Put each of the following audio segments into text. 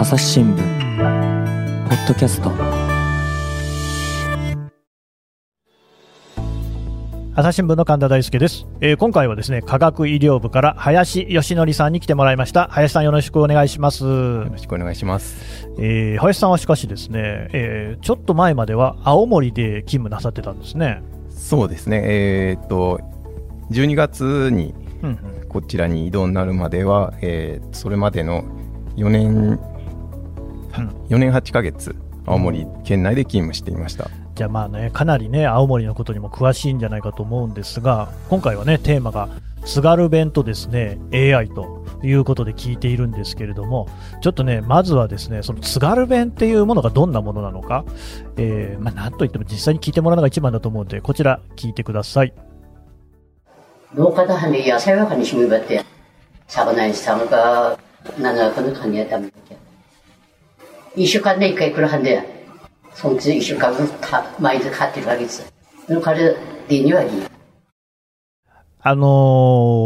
朝日新聞ポッドキャスト。朝日新聞の神田大輔です、えー今回はですね科学医療部から林義則さんに来てもらいました。林さんよろしくお願いします、よろしくお願いします。えー林さんはしかしですね、えーちょっと前までは青森で勤務なさってたんですね。そうですね、えーっと、12月にうんうん。こちらに移動になるまでは、えーそれまでの4年、4年8か月青森県内で勤務していました。じゃまあね、かなりね、青森のことにも詳しいんじゃないかと思うんですが、今回はね、テーマが、津軽弁とですね、AI ということで聞いているんですけれども、ちょっとね、まずはですね、その津軽弁っていうものがどんなものなのか、えー、まあ、なんといっても実際に聞いてもらうのが一番だと思うので、こちら聞いてください。一週間で一回来るはんで、その週間分毎日買ってるわけです。あの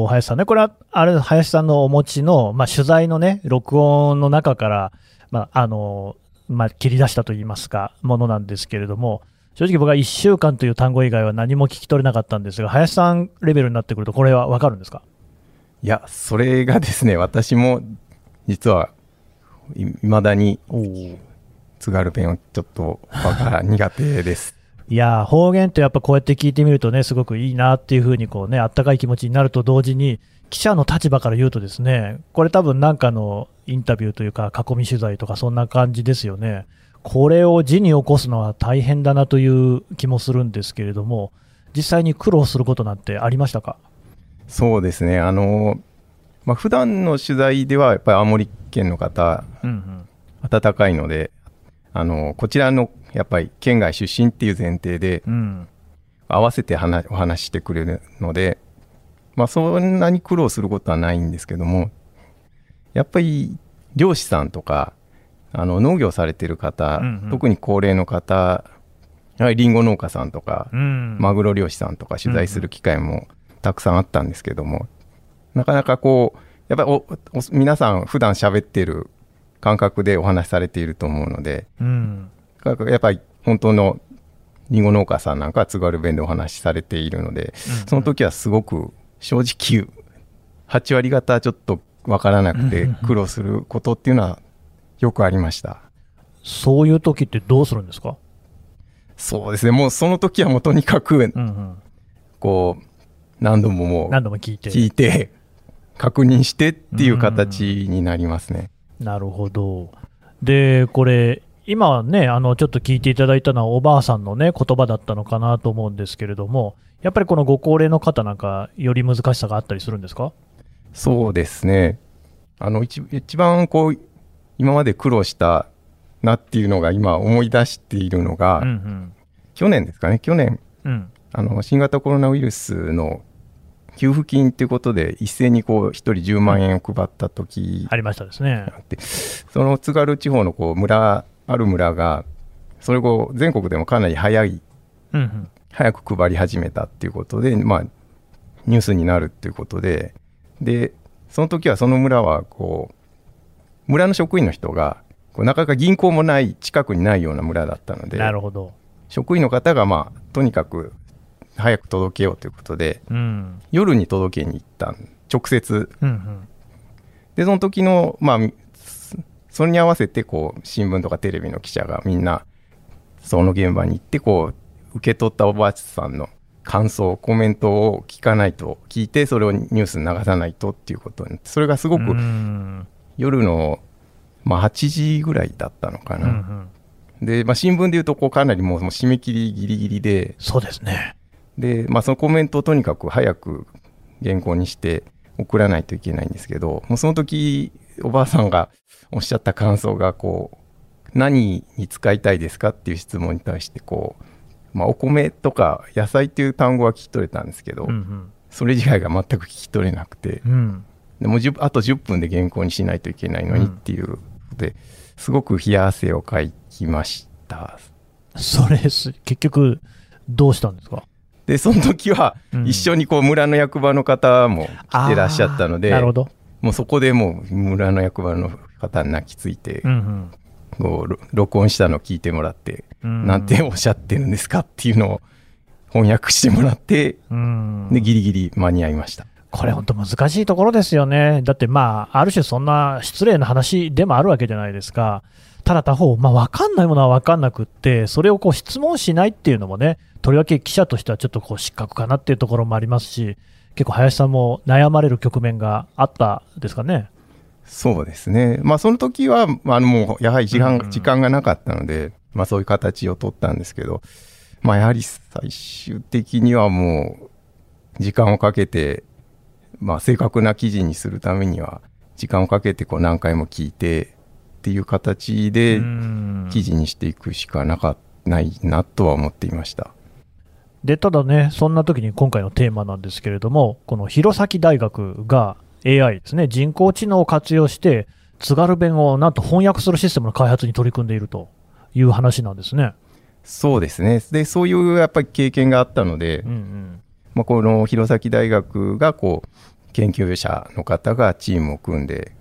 ー、林さんね、これは、あれ、林さんのお持ちの、まあ、取材のね、録音の中から、まあ、あのー、まあ、切り出したといいますか、ものなんですけれども、正直僕は一週間という単語以外は何も聞き取れなかったんですが、林さんレベルになってくると、これはわかるんですか？いや、それがですね、私も実はいまだに津軽弁をちょっとわから苦手です。いやー方言ってやっぱこうやって聞いてみるとね、すごくいいなっていうふうにこうね、あったかい気持ちになると同時に、記者の立場から言うとですね、これ多分なんかのインタビューというか、囲み取材とかそんな感じですよね。これを字に起こすのは大変だなという気もするんですけれども、実際に苦労することなんてありましたか？そうですね、あの、まあ、普段の取材ではやっぱり青森県の方、うんうん。暖かいので、あの、こちらのやっぱり県外出身っていう前提でうん。合わせて話お話ししてくれるので、まあそんなに苦労することはないんですけども、やっぱり漁師さんとか、あの農業されてる方、うんうん特に高齢の方、やはりリンゴ農家さんとか、うん。マグロ漁師さんとか取材する機会もたくさんあったんですけども、なかなかこう、やっぱりおお皆さん普段喋ってる感覚でお話しされていると思うので、うん。やっぱり本当のリンゴ農家さんなんかは津軽弁でお話しされているので、その時はすごく正直8割方ちょっとわからなくて苦労することっていうのはよくありました。そういう時ってどうするんですか？そうですね。もうその時はもうとにかくうんうん。こう何度ももう何度も聞いて。確認してっていう形になりますね。なるほど。で、これ、今ね、あの、ちょっと聞いていただいたのはおばあさんのね、言葉だったのかなと思うんですけれども、やっぱりこのご高齢の方なんか、より難しさがあったりするんですか？そうですね。あの一一番こう今まで苦労したなっていうのが今思い出しているのが、うん去年ですかね去年うん。うん。あの新型コロナウイルスの給付金っていうことで一斉にこう1人10万円を配った時ありましたですね。その津軽地方のこう村ある村がそれを全国でもかなり早いうんうん。早く配り始めたっていうことで、まあ、ニュースになるっていうことで、で、その時はその村は、こう、村の職員の人が、こうなかなか銀行もない、近くにないような村だったので、なるほど。職員の方が、まあ、とにかく早く届けようということで、うん。夜に届けに行ったん、直接。うんうん。で、その時の、まあ、そそれに合わせて、こう、新聞とかテレビの記者がみんな、その現場に行って、こう、受け取ったおばあさんの感想、コメントを聞かないと、聞いて、それをニュースに流さないとっていうことにそれがすごくうん夜の、まあ、8時ぐらいだったのかうんうな。ん。で、まあ、新聞でいうと、こう、かなりもうもう締め切りギリギリで、そうですね。で、まあ、そのコメントをとにかく早く原稿にして送らないといけないんですけど、もうその時、おばあさんがおっしゃった感想が、こう、何に使いたいですかっていう質問に対して、こう、まあ、お米とか野菜っていう単語は聞き取れたんですけど、うんうん。それ以外が全く聞き取れなくて、うん。でもう10あと10分で原稿にしないといけないのにっていうことで、すごく冷や汗をかきました。それす、結局、どうしたんですか？で、その時はうん一緒にこう村の役場の方も来てらっしゃったので、なるほど。もうそこでもう村の役場の方に泣きついて、うんこうろ録音したのを聞いてもらって、うん。なんておっしゃってるんですかっていうのを翻訳してもらって、うん。で、ギリギリ間に合いました。これ本当難しいところですよね。だってまあ、ある種そんな失礼な話でもあるわけじゃないですか。ただ他方、まあ分かんないものは分かんなくって、それをこう質問しないっていうのもね、とりわけ記者としてはちょっとこう失格かなっていうところもありますし、結構林さんも悩まれる局面があったですかね？そうですね。まあ、その時は、まあ、もう、やはり時間,、うん時間がなかったので、まあ、そういう形を取ったんですけど、まあ、やはり最終的にはもう、時間をかけて、まあ、正確な記事にするためには、時間をかけてこう何回も聞いてっていう形でうん記事にしていくしかなかないなとは思っていました。で、ただね、そんな時に今回のテーマなんですけれども、この弘前大学が AI ですね、人工知能を活用して、津軽弁をなんと翻訳するシステムの開発に取り組んでいるという話なんですね。そうですね。で、そういうやっぱり経験があったので、うんうん。まあ、この弘前大学がこう研究者の方がチームを組んで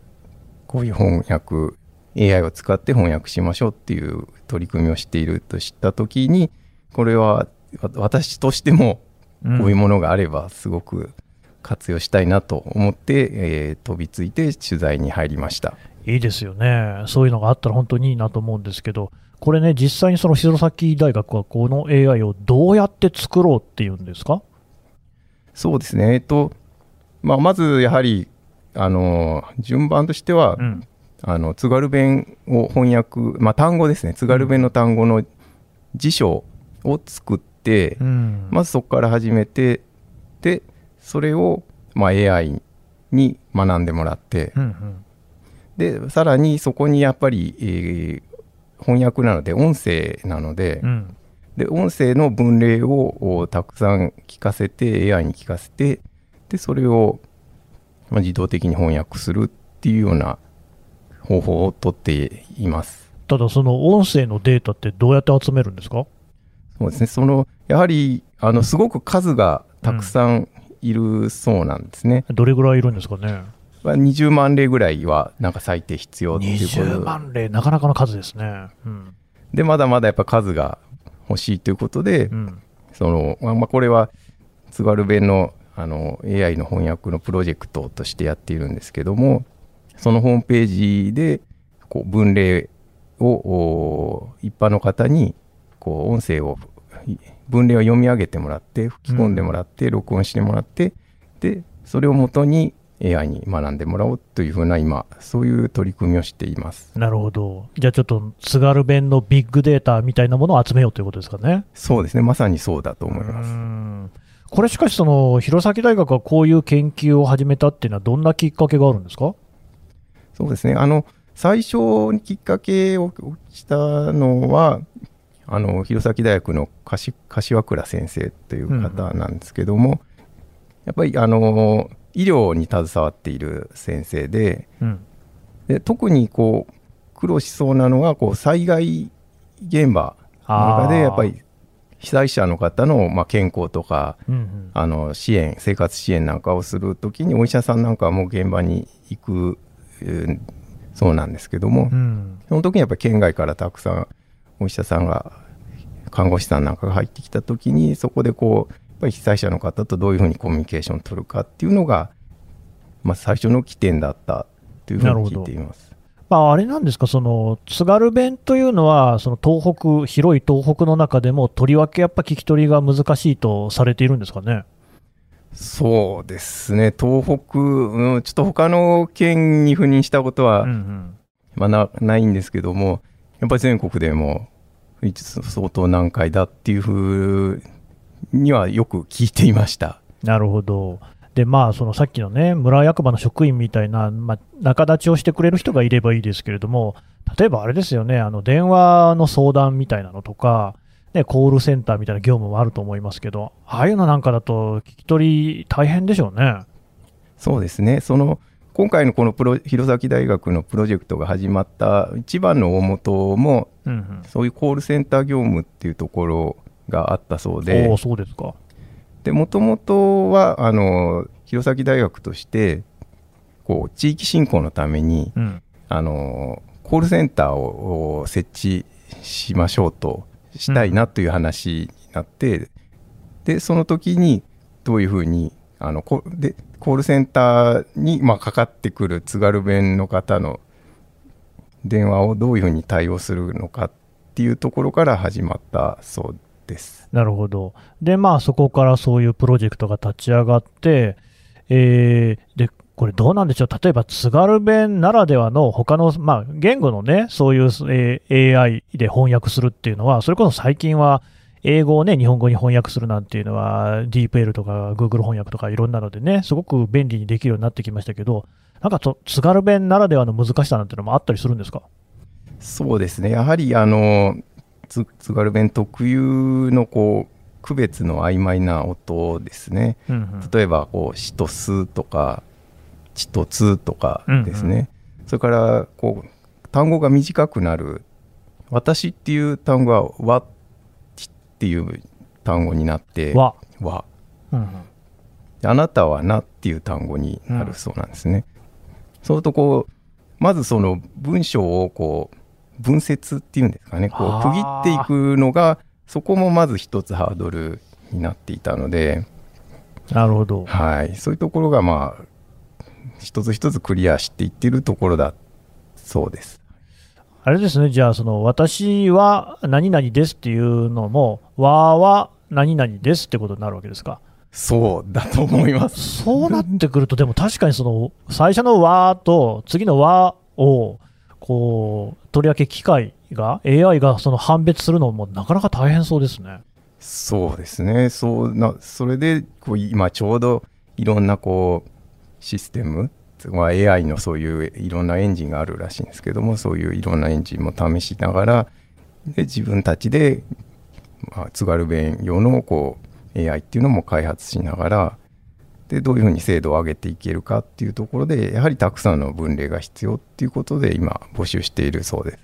こういう翻訳 AI を使って翻訳しましょうっていう取り組みをしていると知った時にこれはわ私としてもうんこういうものがあればすごく活用したいなと思って、えー飛びついて取材に入りました。いいですよね。そういうのがあったら本当にいいなと思うんですけど、これね、実際にその弘前大学はこの AI をどうやって作ろうっていうんですか？そうですね、えっとまあ、まずやはりあの順番としては、うん。あの津軽弁を翻訳、まあ、単語ですね津軽弁の単語の辞書を作って、うん。まずそこから始めてでそれを、まあ、AI に学んでもらってうんうん。でさらにそこにやっぱり、えー翻訳なので音声なので,、うん。で音声の分類をおたくさん聞かせて AI に聞かせてでそれを、まあ、自動的に翻訳するっていうような方法をとっています。ただ、その音声のデータってどうやって集めるんですか？そうですね、そのやはりあのすごく数がたくさんいるそうなんですね。どれぐらいいるんですかね？まあ20万例ぐらいはなんか最低必要っていうこと20万例、なかなかの数ですね。うん。で、まだまだやっぱ数が欲しいということで、うん。そのまあまあこれは津軽弁のあの AI の翻訳のプロジェクトとしてやっているんですけども、そのホームページでこう文例をお一般の方にこう音声をい文例を読み上げてもらって吹き込んでもらって、録音してもらってでそれをもとに AI に学んでもらおうというふうな今そういう取り組みをしています。なるほど。じゃあちょっと津軽弁のビッグデータみたいなものを集めようということですかね。そうですね。まさにそうだと思いうまーすん。これしかし、その弘前大学がこういう研究を始めたっていうのは、どんなきっかけがあるんですか？そうですね。あの、最初にきっかけをしたのは、あの、弘前大学の柏柏倉先生という方なんですけども、やっぱり、あの、医療に携わっている先生で、うん。で特にこう、苦労しそうなのが、こう、災害現場の中で、やっぱり、被災者の方の、まあ、健康とか、うんうん、あの支援生活支援なんかをするときにお医者さんなんかはもう現場に行く、えーそうなんですけども、うん。その時にやっぱり県外からたくさんお医者さんが看護師さんなんかが入ってきた時にそこでこうやっぱり被災者の方とどういうふうにコミュニケーションを取るかっていうのが、まあ、最初の起点だったというふうに聞いています。まあ、あれなんですか、その津軽弁というのは、その東北、広い東北の中でも、とりわけやっぱ聞き取りが難しいとされているんですかね？そうですね東北、うんちょっと他の県に赴任したことは、うんうんまあ、なないんですけどもやっぱり全国でも相当難解だっていうふうにはよく聞いていました。なるほど。で、まあ、そのさっきのね、村役場の職員みたいな、まあ、仲立ちをしてくれる人がいればいいですけれども、例えばあれですよね、あの電話の相談みたいなのとか、ね、コールセンターみたいな業務もあると思いますけど、ああいうのなんかだと、聞き取り大変でしょうね。そうですねその今回のこのプロ弘前大学のプロジェクトが始まった一番の大元もうんうんそういうコールセンター業務っていうところがあったそうでそうですか。でもともとはあの弘前大学としてこう地域振興のためにうん。あのコールセンターを設置しましょうとしたいなという話になって、でその時にどういうふうにあのこでコールセンターに、まあ、かかってくる津軽弁の方の電話をどういうふうに対応するのかっていうところから始まったそうです。なるほど。で、まあ、そこからそういうプロジェクトが立ち上がって、えーで、これどうなんでしょう、例えば津軽弁ならではの他の、まあ、言語のね、そういう、えー AI で翻訳するっていうのは、それこそ最近は、英語をね、日本語に翻訳するなんていうのは、DeepL とか Google 翻訳とかいろんなのでね、すごく便利にできるようになってきましたけど、なんかと津軽弁ならではの難しさなんていうのもあったりするんですか？そうですね。やはりあのつ津軽弁特有のこう区別の曖昧な音ですね。うんうん。例えばこう「し」と「す」とか「ち」と「つ」とかですね、うんそれからこう単語が短くなる「私」っていう単語は「わ」っていう単語になって「は、わ。うんうん」であなたは「な」っていう単語になるそうなんですね、そうするとこうまずその文章をこう文節っていうんですかね。こう区切っていくのがそこもまず一つハードルになっていたので、なるほど。はい、そういうところがまあ一つ一つクリアしていっているところだそうです。あれですね、じゃあ、その私は何々ですっていうのも、わーは何々ですってことになるわけですか？そうだと思います。そうなってくると、でも確かにその最初のわーと次のわーをこうとりわけ機械が、AI がその判別するのもなかなか大変そうですね。そうですね。そうなそれでこう今ちょうどいろんなこうシステム、まあ、AI のそういういろんなエンジンがあるらしいんですけども、そういういろんなエンジンも試しながらで自分たちで、まあ、津軽弁用のこう AI っていうのも開発しながらでどういうふうに精度を上げていけるかっていうところでやはりたくさんの分類が必要っていうことで今募集しているそうです。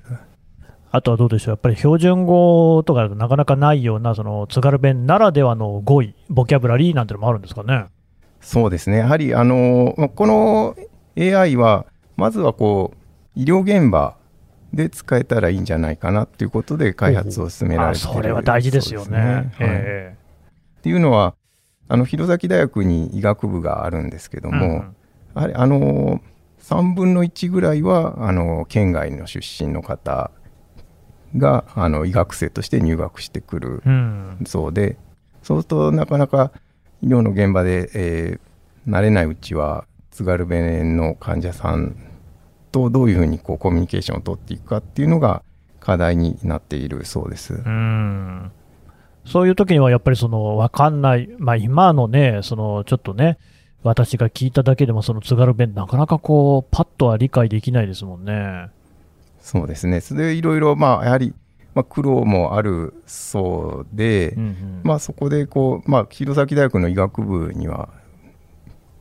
あとはどうでしょう、やっぱり標準語とかなかなかないような、その津軽弁ならではの語彙、ボキャブラリーなんてのもあるんですかね？そうですね。やはり、あの、まあこの AI は、まずはこう、医療現場で使えたらいいんじゃないかなっていうことで開発を進めらあれてそれは大事ですよね。ですはい。えっていうのは、あの、弘前大学に医学部があるんですけどえも、うんやはり、あの、3分の1ぐらいは、あの、県外の出身の方が、あの、医学生として入学してくるうん。そうで、そうするとなかなか医療の現場で、えー慣れないうちは津軽弁の患者さんとどういうふうにこうコミュニケーションを取っていくかっていうのが課題になっているそうです。うんそういう時にはやっぱりその分かんない、まあ、今のね、そのちょっとね、私が聞いただけでも、その津軽弁、なかなかこう、パッとは理解できないですもんね。そうですね。それでいろいろまあやはり、まあ、苦労もあるそうで、うんうんまあそこでこう、まあ、弘前大学の医学部には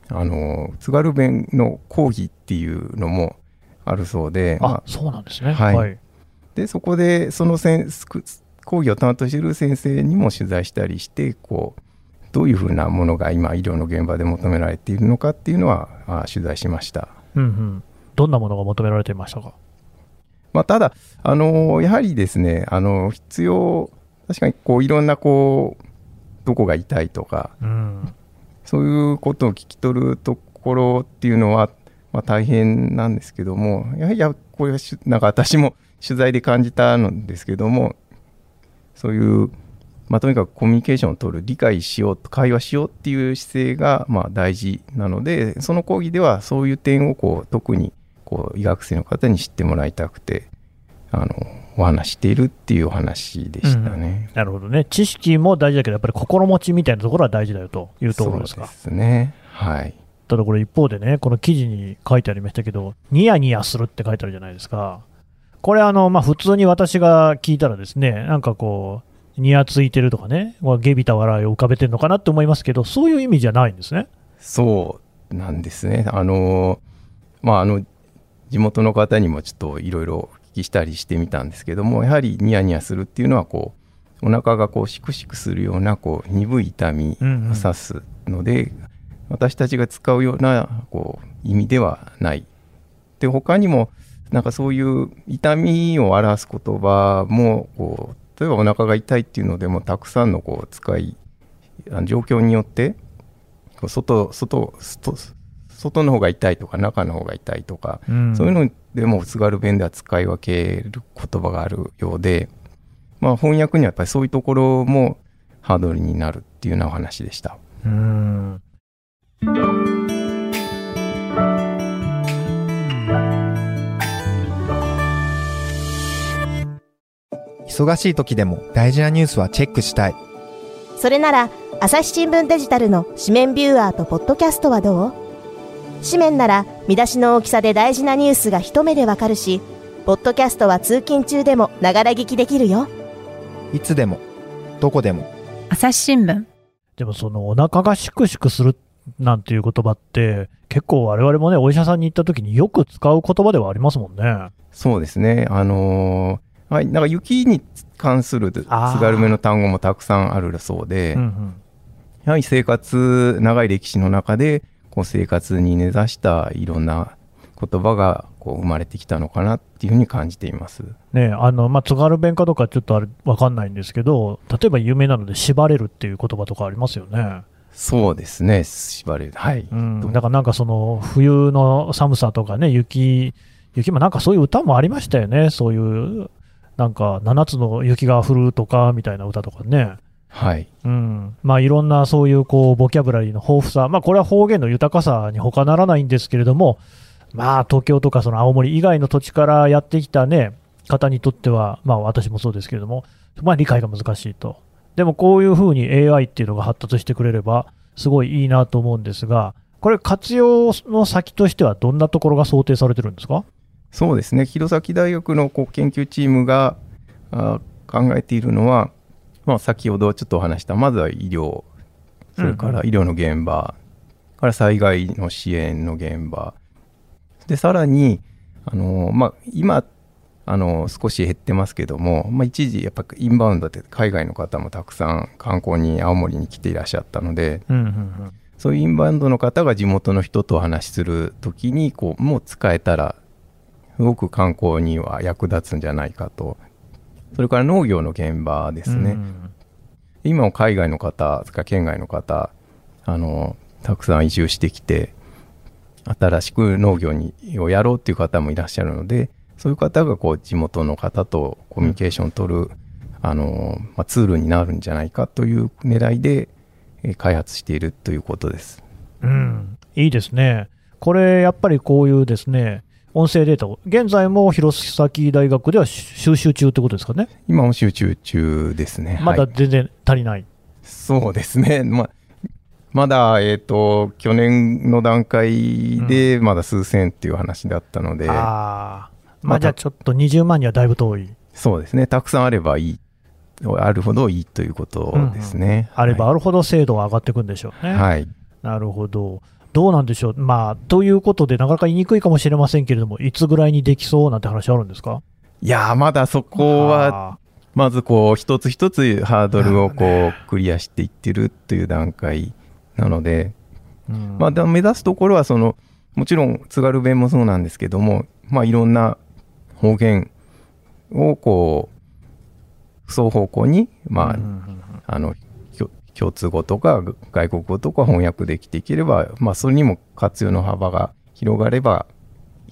あの津軽弁の講義っていうのもあるそうで、まあそうなんですね。はいはい。でそこでそのせん講義を担当している先生にも取材したりしてこうどういうふうなものが今医療の現場で求められているのかっていうのはあ取材しました。うんうん。どんなものが求められていましたか？まあ、ただ、あのやはりですねあの必要確かにこういろんなこうどこが痛いとかうん。そういうことを聞き取るところっていうのは、まあ、大変なんですけどもやはりやこれはしなんか私も取材で感じたのですけどもそういう、まあ、とにかくコミュニケーションを取る理解しよう会話しようっていう姿勢がまあ大事なのでその講義ではそういう点をこう特にこう医学生の方に知ってもらいたくてあのお話ししているっていうお話でしたね。なるほどね。知識も大事だけど、やっぱり心持ちみたいなところは大事だよというところですか？そうですね。はい。ただこれ一方でね、この記事に書いてありましたけど、ニヤニヤするって書いてあるじゃないですか。これあの、まあ、普通に私が聞いたらですね、なんかこう、ニヤついてるとかね、こう下びた笑いを浮かべてるのかなって思いますけど、そういう意味じゃないんですね。そうなんですね。あの、まあ、あの、地元の方にもちょっといろいろお聞きしたりしてみたんですけども、やはりニヤニヤするっていうのは、こう、お腹がこう、シクシクするような、こう、鈍い痛みを指すので、私たちが使うような、こう、意味ではない。で、他にも、なんかそういう痛みを表す言葉もこう例えばお腹が痛いっていうのでもたくさんのこう使い状況によって外外外外の方が痛いとか中の方が痛いとか、うんそういうのでも津軽弁では使い分ける言葉があるようで、まあ、翻訳にはやっぱりそういうところもハードルになるっていうようなお話でした。うん忙しい時でも大事なニュースはチェックしたい。それなら、朝日新聞デジタルの紙面ビューアーとポッドキャストはどう？紙面なら見出しの大きさで大事なニュースが一目でわかるし、ポッドキャストは通勤中でもながら聞きできるよ。いつでも、どこでも。朝日新聞でもそのお腹がシクシクするなんていう言葉って、結構我々もね、お医者さんに行った時によく使う言葉ではありますもんね。そうですね。あのーはい、なんか雪に関する津軽弁の単語もたくさんあるそうで、うんうんやはり生活、長い歴史の中で、こう生活に根ざしたいろんな言葉がこう生まれてきたのかなっていうふうに感じています。ねあの、まあ、津軽弁かどうかちょっとあれわかんないんですけど、例えば有名なので縛れるっていう言葉とかありますよね。そうですね、縛れる。はい。うん。だからなんかその冬の寒さとかね、雪、雪もなんかそういう歌もありましたよね。そういう、なんか7つの雪が降るとかみたいな歌とかね。はい。うん。まあいろんなそういうこうボキャブラリーの豊富さ。まあこれは方言の豊かさに他ならないんですけれども、まあ東京とかその青森以外の土地からやってきたね、方にとっては、まあ私もそうですけれども、まあ理解が難しいと。でもこういうふうに AI っていうのが発達してくれれば、すごいいいなと思うんですが、これ活用の先としてはどんなところが想定されてるんですか？そうですね、弘前大学のこう研究チームがあ考えているのは、まあ、先ほどちょっとお話した、まずは医療、それから医療の現場、から災害の支援の現場、でさらに、あのまあ、今あの、少し減ってますけども、まあ、一時、やっぱインバウンドで海外の方もたくさん観光に青森に来ていらっしゃったので、うんうんうん。そういうインバウンドの方が地元の人とお話しするときに、こう、もう使えたら、すごく観光には役立つんじゃないかと。それから農業の現場ですね。うん今も海外の方、それから県外の方、あの、たくさん移住してきて、新しく農業にをやろうっていう方もいらっしゃるので、そういう方がこう地元の方とコミュニケーションを取る、あの、まあ、ツールになるんじゃないかという狙いで、えー開発しているということです。うん、いいですね。これ、やっぱりこういうですね、音声データを、現在も弘前大学では収集中ってことですかね？今も集中中ですね。まだはい全然足りない。そうですね。ままだ、えっ、と、去年の段階でまだ数千っていう話だったので、ああ。まあじゃあちょっと20万にはだいぶ遠い。そうですね。たくさんあればいい、あるほどいいということですね。あればあるほど精度は上がっていくんでしょうね。はい。はい。なるほど。どうなんでしょう？まあ、ということで、なかなか言いにくいかもしれませんけれども、いつぐらいにできそうなんて話あるんですか？いやー、まだそこは、あまずこう、一つ一つハードルをこう、クリアしていってるという段階なので、ーうん。まあ、だ目指すところはそのもちろん津軽弁もそうなんですけども、まあ、いろんな方言をこう双方向に、まああの共通語とか外国語とか翻訳できていければ、まあ、それにも活用の幅が広がれば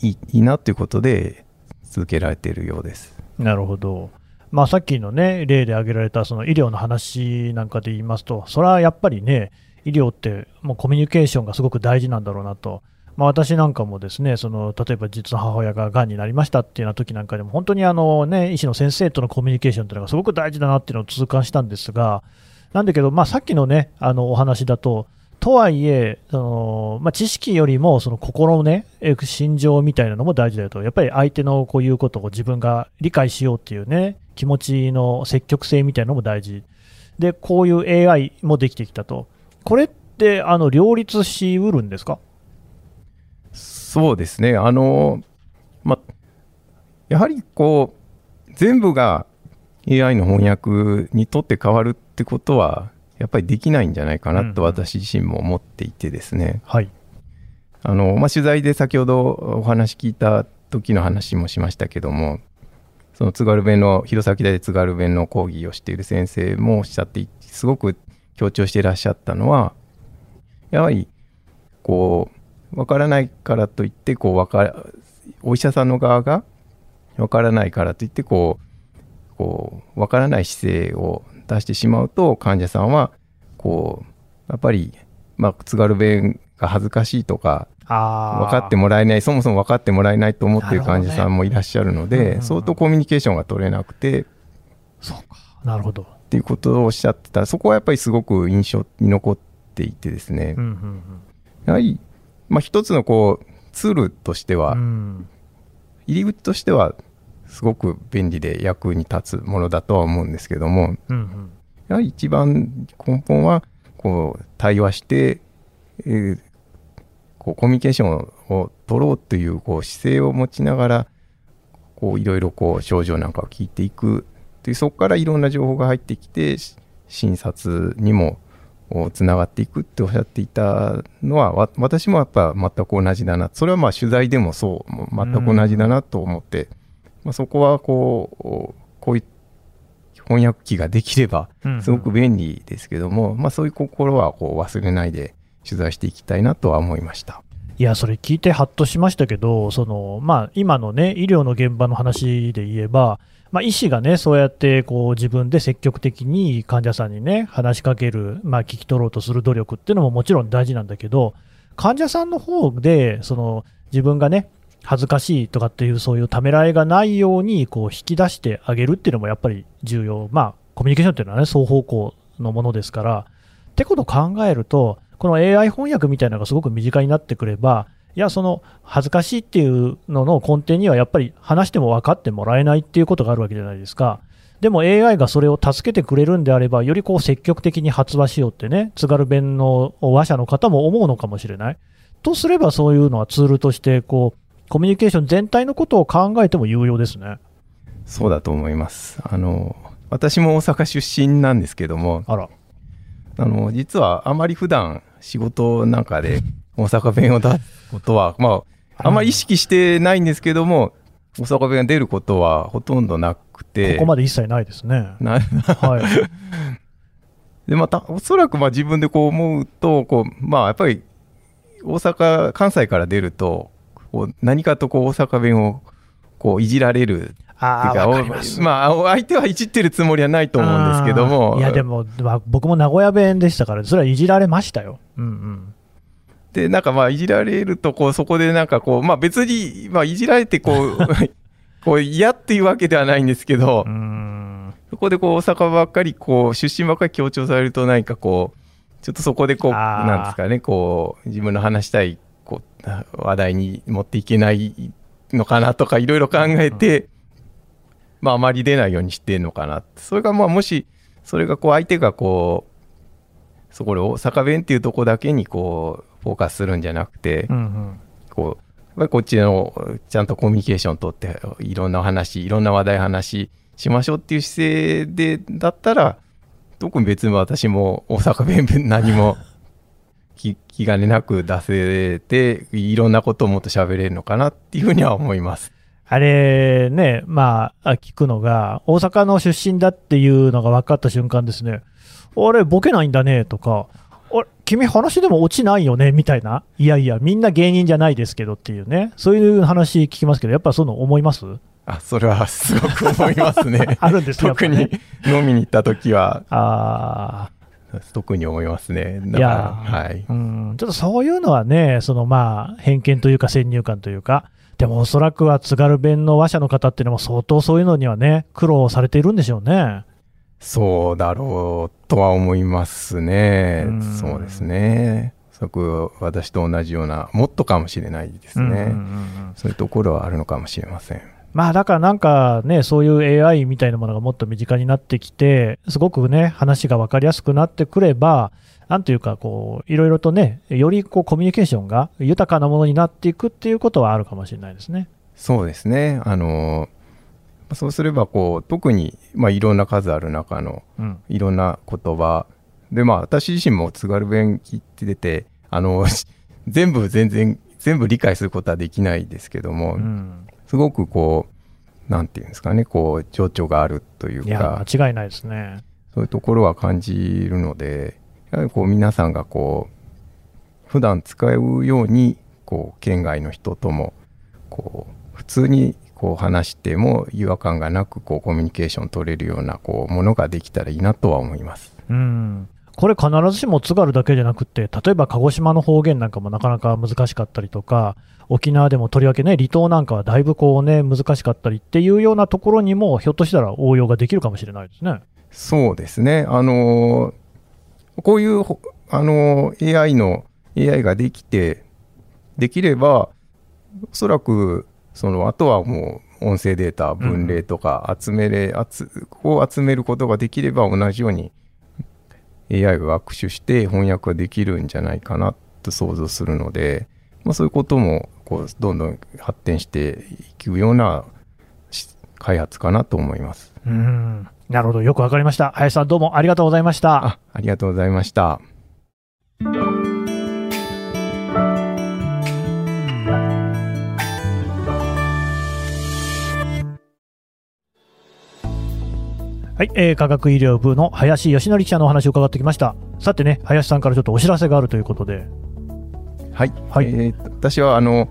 いいいいなということで続けられているようです。なるほど。まあ、さっきのね、例で挙げられたその医療の話なんかで言いますと、それはやっぱりね、医療ってもうコミュニケーションがすごく大事なんだろうなと。ま、私なんかもですね、その例えば実の母親ががんになりましたっていうような時なんかでも、本当にあの、ね、医師の先生とのコミュニケーションというのがすごく大事だなっていうのを痛感したんですが、なんだけど、まあ、さっきのね、あのお話だと、とはいえ、そのまあ、知識よりもその心のね、え心情みたいなのも大事だよと、やっぱり相手のこういうことを自分が理解しようっていうね、気持ちの積極性みたいなのも大事。で、こういう AI もできてきたと。これって、あの、両立しうるんですか？そうですね。あの、ま、やはりこう、全部が AI の翻訳にとって変わるってことは、やっぱりできないんじゃないかなとうんうん私自身も思っていてですね。はい。あの、まあ、取材で先ほどお話聞いた時の話もしましたけどもその津軽弁の弘前大で津軽弁の講義をしている先生もおっしゃってすごく強調していらっしゃったのはやはりこう分からないからといってこうわかお医者さんの側が分からないからといってこうこう分からない姿勢を出してしまうと患者さんはこうやっぱり、まあ、津軽弁が恥ずかしいとかあ分かってもらえないそもそも分かってもらえないと思っている患者さんもいらっしゃるのでねうんうんうん相当コミュニケーションが取れなくてそうか。なるほど。っていうことをおっしゃってたそこはやっぱりすごく印象に残っていてですね、うんうんやはり、まあ、一つのこうツールとしては、うん。うん入り口としてはすごく便利で役に立つものだとは思うんですけども。うんうん。やはり一番根本はこう対話して、えーこうコミュニケーションを取ろうというこう姿勢を持ちながらこういろいろこう症状なんかを聞いていく。というそこからいろんな情報が入ってきてし診察にもつながっていくっておっしゃっていたのはわ私もやっぱ全く同じだな。それはまあ取材でもそう全く同じだなと思って、まあ、そこはこうこういう翻訳機ができればうんうんすごく便利ですけども、まあ、そういう心はこう忘れないで取材していきたいなとは思いました。いや、それ聞いてハッとしましたけど、そのまあ、今のね、医療の現場の話で言えば、まあ、医師がね、そうやってこう自分で積極的に患者さんにね、話しかける、まあ、聞き取ろうとする努力っていうのももちろん大事なんだけど、患者さんの方で、その自分がね、恥ずかしいとかっていう、そういうためらいがないようにこう引き出してあげるっていうのもやっぱり重要、まあ、コミュニケーションっていうのはね、双方向のものですから。ってことを考えると、この AI 翻訳みたいなのがすごく身近になってくれば、いや、その恥ずかしいっていうのの根底には、やっぱり話しても分かってもらえないっていうことがあるわけじゃないですか。でも AI がそれを助けてくれるんであれば、よりこう積極的に発話しようってね、津軽弁の話者の方も思うのかもしれない。とすれば、そういうのはツールとしてこう、コミュニケーション全体のことを考えても有用ですね。そうだと思います。あの私も大阪出身なんですけども、あら。あの実はあまり普段仕事なんかで 大阪弁を出すことは、まあ、あんまり意識してないんですけども、大阪弁が出ることはほとんどなくて、ここまで一切ないですね。なはい。でまたおそらくまあ自分でこう思うとこうまあやっぱり大阪関西から出るとこう何かとこう大阪弁をこういじられるああ、っていうかわかります。おまあ相手はいじってるつもりはないと思うんですけどあもーいや、でも、まあ僕も名古屋弁でしたから、それはいじられましたよ。うんうん。でなんかまあいじられるとこうそこでなんかこうまあ別にまあいじられてこう こう嫌っていうわけではないんですけど。そこでこう大阪ばっかりこう出身ばっかり強調されると何かこうちょっとそこでこうなんですかねこう自分の話したい話題に持っていけないのかなとかいろいろ考えて、まああまり出ないようにしてるのかなそれがまあもしそれがこう相手がこうそこで大阪弁っていうとこだけにこうフォーカスするんじゃなくて、うんうん。ここっちのちゃんとコミュニケーション取っていろんな話いろんな話題話しましょうっていう姿勢でだったら特に別に私も大阪弁何も気気兼ねなく出せていろんなことをもっと喋れるのかなっていうふうには思います。あれね、まあ、聞くのが、大阪の出身だっていうのが分かった瞬間ですね、あれ、ボケないんだねとか、あれ、君、話でも落ちないよねみたいな、いやいや、みんな芸人じゃないですけどっていうね、そういう話聞きますけど、やっぱそういうの思います？あそれはすごく思いますね。あるんですね特に飲みに行った時は。あ 特に思いますね。いやはい。うん、ちょっとそういうのはね、そのまあ、偏見というか先入観というか、でもおそらくは津軽弁の話者の方っていうのも相当そういうのにはね、苦労されているんでしょうね。そうだろうとは思いますねうん。そうですね。おそらく私と同じような、もっとかもしれないですね。うんうんうんうんそういうところはあるのかもしれません。まあだからなんかね、そういう AI みたいなものがもっと身近になってきて、すごくね、話が分かりやすくなってくれば、なんというか、こう、いろいろとね、よりこうコミュニケーションが豊かなものになっていくっていうことはあるかもしれないですね。そうですね。あの、そうすれば、こう、特に、まあ、いろんな数ある中の、うん。いろんな言葉。で、まあ、私自身も津軽弁聞いてて、あの、全部全然、全部理解することはできないですけども、うん。すごくこう、なんていうんですかね、こう、情緒があるといういや、か、間違いないですね。そういうところは感じるので、やはりこう皆さんがこう、普段使うように、こう、県外の人とも、こう、普通にこう話しても違和感がなく、こう、コミュニケーション取れるような、こう、ものができたらいいなとは思います。うん。これ必ずしも津軽だけじゃなくて、例えば鹿児島の方言なんかもなかなか難しかったりとか、沖縄でもとりわけね、離島なんかはだいぶこうね、難しかったりっていうようなところにも、ひょっとしたら応用ができるかもしれないですね。そうですね。あのーこういうほ、あのー AI の、AI ができて、できれば、おそらく、その、あとはもう、音声データ、分類とか集めれ、集を集めることができれば、同じように AI が学習して翻訳ができるんじゃないかなと想像するので、まあ、そういうことも、こう、どんどん発展していくようなし開発かなと思います。うん。なるほど。よくわかりました。林さんどうもありがとうございました。あ、ありがとうございました。はい、えー科学医療部の林義則記者のお話を伺ってきました。さてね、林さんからちょっとお知らせがあるということで。はい、はいえーと私はあの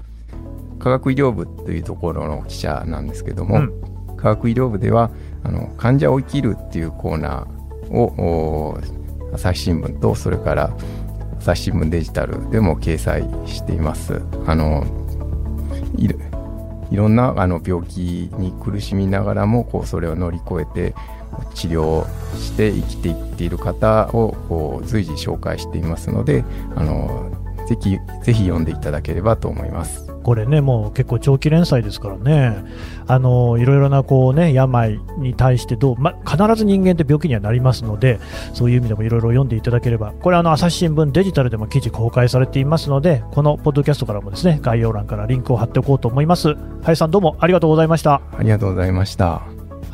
科学医療部というところの記者なんですけども、うん科学医療部ではあの患者を生きるっていうコーナーをお朝日新聞とそれから朝日新聞デジタルでも掲載しています。あのいろんなあの病気に苦しみながらもこうそれを乗り越えて治療して生きていっている方をこう随時紹介していますのであのぜひぜひ読んでいただければと思います。これね、もう結構長期連載ですからね、あのいろいろなこう、ね、病に対してどう、ま、必ず人間って病気にはなりますので、そういう意味でもいろいろ読んでいただければ、これ、あの朝日新聞デジタルでも記事公開されていますので、このポッドキャストからもですね概要欄からリンクを貼っておこうと思います。林さん、どうもありがとうございました。ありがとうございました。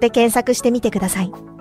で検索してみてください。